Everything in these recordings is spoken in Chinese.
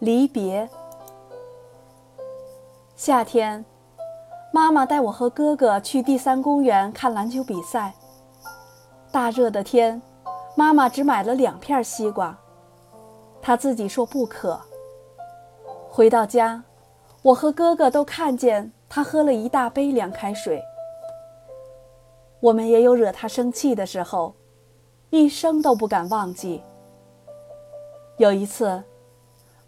离别。夏天，妈妈带我和哥哥去第三公园看篮球比赛。大热的天，妈妈只买了两片西瓜，她自己说不渴。回到家，我和哥哥都看见她喝了一大杯凉开水。我们也有惹她生气的时候，一生都不敢忘记。有一次，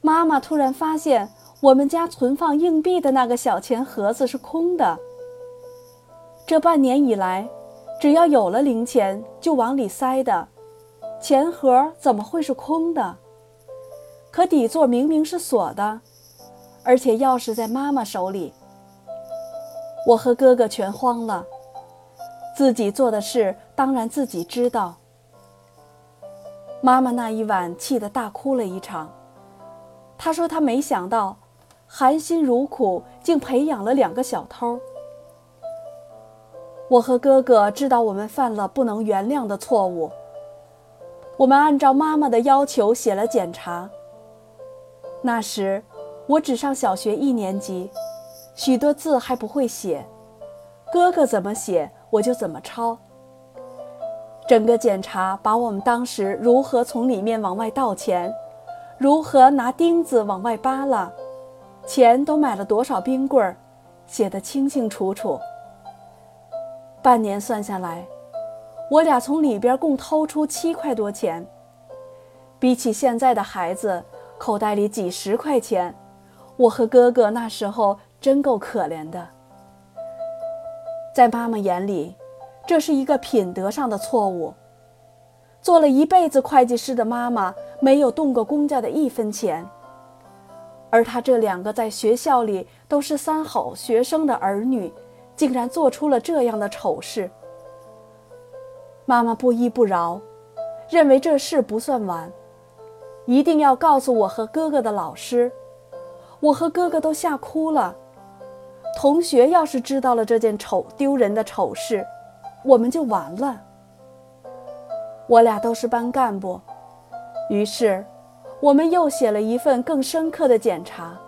妈妈突然发现。我们家存放硬币的那个小钱盒子是空的。这半年以来，只要有了零钱就往里塞的钱盒怎么会是空的？可底座明明是锁的，而且钥匙在妈妈手里。我和哥哥全慌了，自己做的事当然自己知道。妈妈那一晚气得大哭了一场，他说他没想到。含辛茹苦，竟培养了两个小偷。我和哥哥知道我们犯了不能原谅的错误。我们按照妈妈的要求写了检查。那时我只上小学一年级，许多字还不会写，哥哥怎么写我就怎么抄。整个检查把我们当时如何从里面往外倒钱，如何拿钉子往外扒拉。钱都买了多少冰棍儿，写得清清楚楚。半年算下来，我俩从里边共掏出七块多钱。比起现在的孩子，口袋里几十块钱，我和哥哥那时候真够可怜的。在妈妈眼里，这是一个品德上的错误。做了一辈子会计师的妈妈，没有动过公家的一分钱。而他这两个在学校里都是三好学生的儿女，竟然做出了这样的丑事。妈妈不依不饶，认为这事不算完，一定要告诉我和哥哥的老师。我和哥哥都吓哭了。同学要是知道了这件丑丢人的丑事，我们就完了。我俩都是班干部，于是。我们又写了一份更深刻的检查。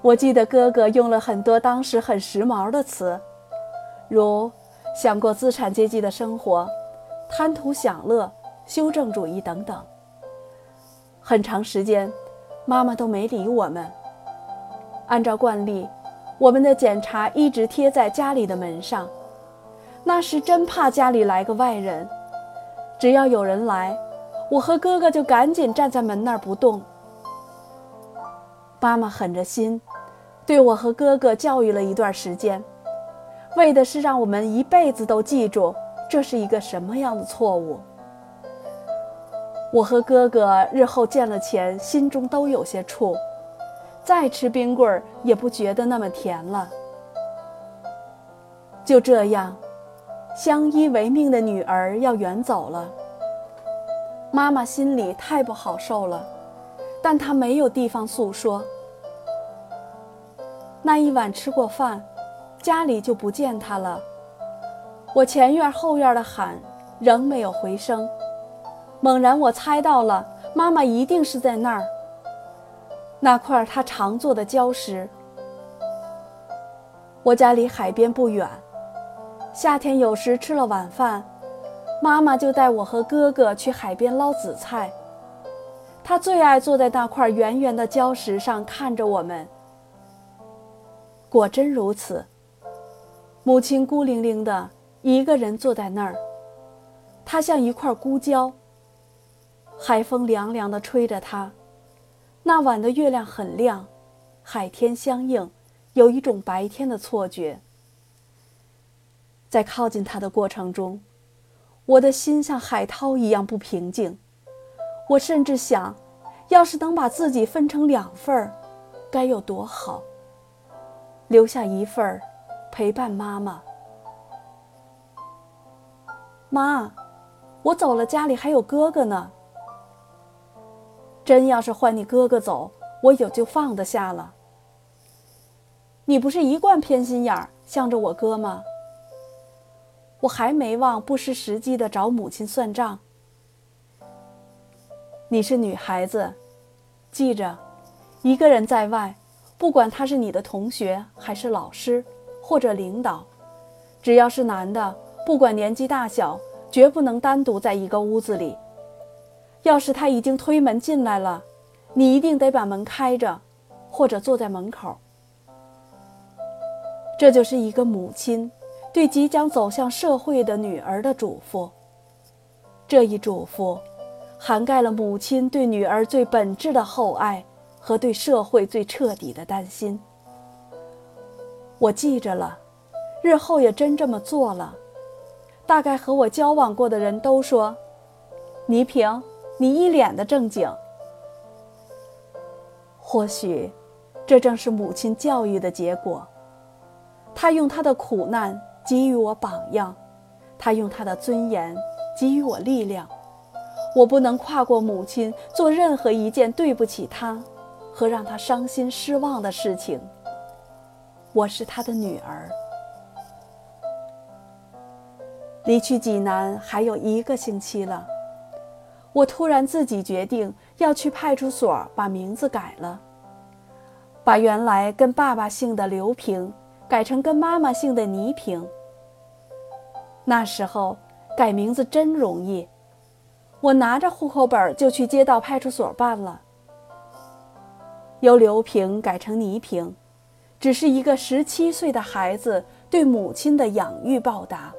我记得哥哥用了很多当时很时髦的词，如“想过资产阶级的生活”“贪图享乐”“修正主义”等等。很长时间，妈妈都没理我们。按照惯例，我们的检查一直贴在家里的门上。那时真怕家里来个外人，只要有人来。我和哥哥就赶紧站在门那儿不动。妈妈狠着心，对我和哥哥教育了一段时间，为的是让我们一辈子都记住这是一个什么样的错误。我和哥哥日后见了钱，心中都有些怵，再吃冰棍儿也不觉得那么甜了。就这样，相依为命的女儿要远走了。妈妈心里太不好受了，但她没有地方诉说。那一晚吃过饭，家里就不见她了。我前院后院的喊，仍没有回声。猛然，我猜到了，妈妈一定是在那儿。那块她常坐的礁石。我家离海边不远，夏天有时吃了晚饭。妈妈就带我和哥哥去海边捞紫菜，她最爱坐在那块圆圆的礁石上看着我们。果真如此，母亲孤零零的一个人坐在那儿，她像一块孤礁。海风凉凉的吹着她，那晚的月亮很亮，海天相映，有一种白天的错觉。在靠近她的过程中。我的心像海涛一样不平静，我甚至想，要是能把自己分成两份儿，该有多好。留下一份儿，陪伴妈妈。妈，我走了，家里还有哥哥呢。真要是换你哥哥走，我也就放得下了。你不是一贯偏心眼儿，向着我哥吗？我还没忘不失时机的找母亲算账。你是女孩子，记着，一个人在外，不管他是你的同学还是老师或者领导，只要是男的，不管年纪大小，绝不能单独在一个屋子里。要是他已经推门进来了，你一定得把门开着，或者坐在门口。这就是一个母亲对即将走向社会的女儿的嘱咐。这一嘱咐，涵盖了母亲对女儿最本质的厚爱和对社会最彻底的担心。我记着了，日后也真这么做了。大概和我交往过的人都说：“倪萍，你一脸的正经。”或许，这正是母亲教育的结果。她用她的苦难给予我榜样，她用她的尊严给予我力量。我不能跨过母亲做任何一件对不起她和让她伤心失望的事情。我是她的女儿。离去济南还有一个星期了，我突然自己决定要去派出所把名字改了，把原来跟爸爸姓的刘平。改成跟妈妈姓的倪萍。那时候改名字真容易，我拿着户口本就去街道派出所办了。由刘平改成倪萍，只是一个十七岁的孩子对母亲的养育报答。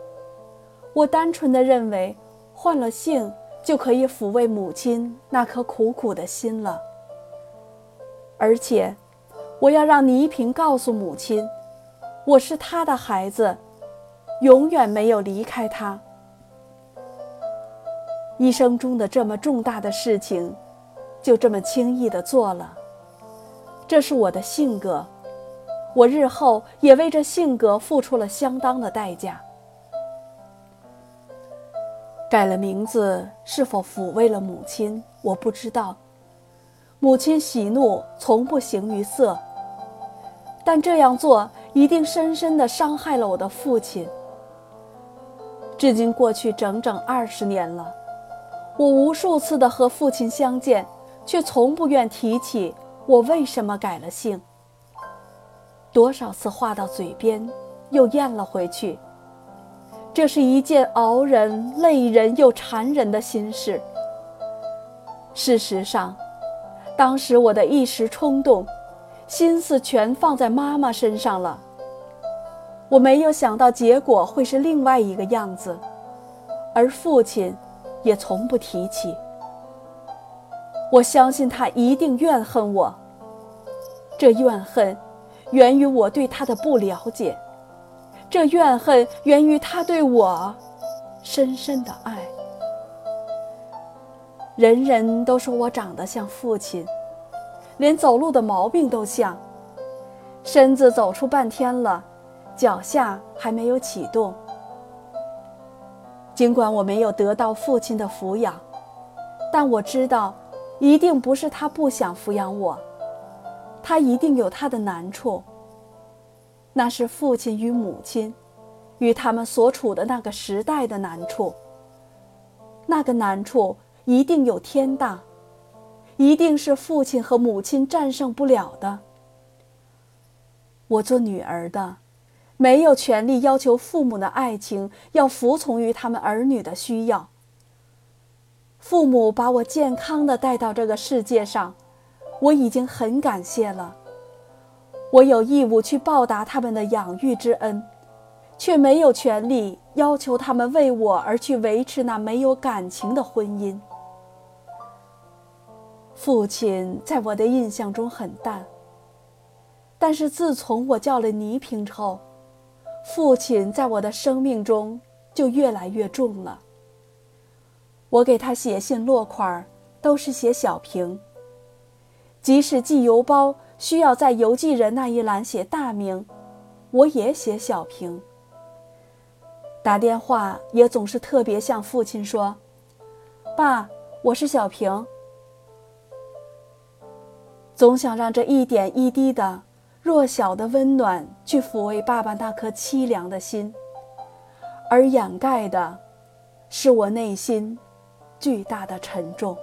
我单纯的认为，换了姓就可以抚慰母亲那颗苦苦的心了。而且，我要让倪萍告诉母亲。我是他的孩子，永远没有离开他。一生中的这么重大的事情，就这么轻易的做了。这是我的性格，我日后也为这性格付出了相当的代价。改了名字是否抚慰了母亲，我不知道。母亲喜怒从不形于色，但这样做。一定深深的伤害了我的父亲。至今过去整整二十年了，我无数次的和父亲相见，却从不愿提起我为什么改了姓。多少次话到嘴边，又咽了回去。这是一件熬人、累人又缠人的心事。事实上，当时我的一时冲动，心思全放在妈妈身上了。我没有想到结果会是另外一个样子，而父亲也从不提起。我相信他一定怨恨我。这怨恨源于我对他的不了解，这怨恨源于他对我深深的爱。人人都说我长得像父亲，连走路的毛病都像，身子走出半天了。脚下还没有启动。尽管我没有得到父亲的抚养，但我知道，一定不是他不想抚养我，他一定有他的难处。那是父亲与母亲，与他们所处的那个时代的难处。那个难处一定有天大，一定是父亲和母亲战胜不了的。我做女儿的。没有权利要求父母的爱情要服从于他们儿女的需要。父母把我健康的带到这个世界上，我已经很感谢了。我有义务去报答他们的养育之恩，却没有权利要求他们为我而去维持那没有感情的婚姻。父亲在我的印象中很淡，但是自从我叫了倪萍之后。父亲在我的生命中就越来越重了。我给他写信落款都是写小平。即使寄邮包需要在邮寄人那一栏写大名，我也写小平。打电话也总是特别向父亲说：“爸，我是小平。”总想让这一点一滴的。弱小的温暖，去抚慰爸爸那颗凄凉的心，而掩盖的，是我内心巨大的沉重。